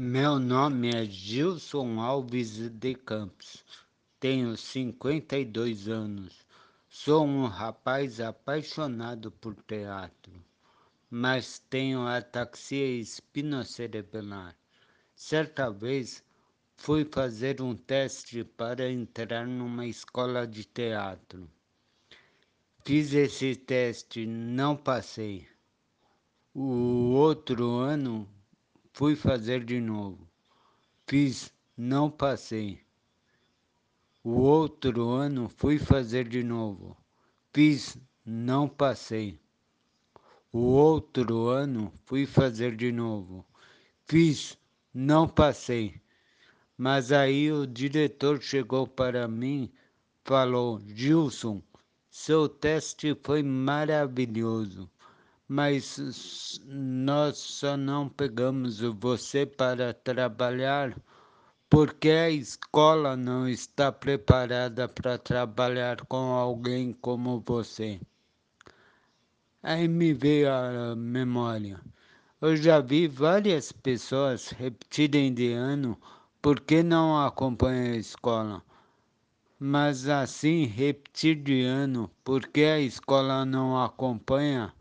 Meu nome é Gilson Alves de Campos, tenho 52 anos, sou um rapaz apaixonado por teatro, mas tenho ataxia espinocerebral. Certa vez fui fazer um teste para entrar numa escola de teatro. Fiz esse teste, não passei. O outro ano Fui fazer de novo. Fiz, não passei. O outro ano fui fazer de novo. Fiz, não passei. O outro ano fui fazer de novo. Fiz, não passei. Mas aí o diretor chegou para mim, falou: Gilson, seu teste foi maravilhoso mas nós só não pegamos você para trabalhar porque a escola não está preparada para trabalhar com alguém como você. Aí me veio a memória. Eu já vi várias pessoas repetirem de ano porque não acompanham a escola. Mas assim, repetir de ano porque a escola não acompanha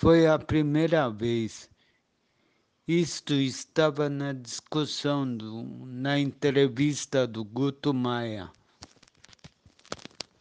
foi a primeira vez. Isto estava na discussão, do, na entrevista do Guto Maia.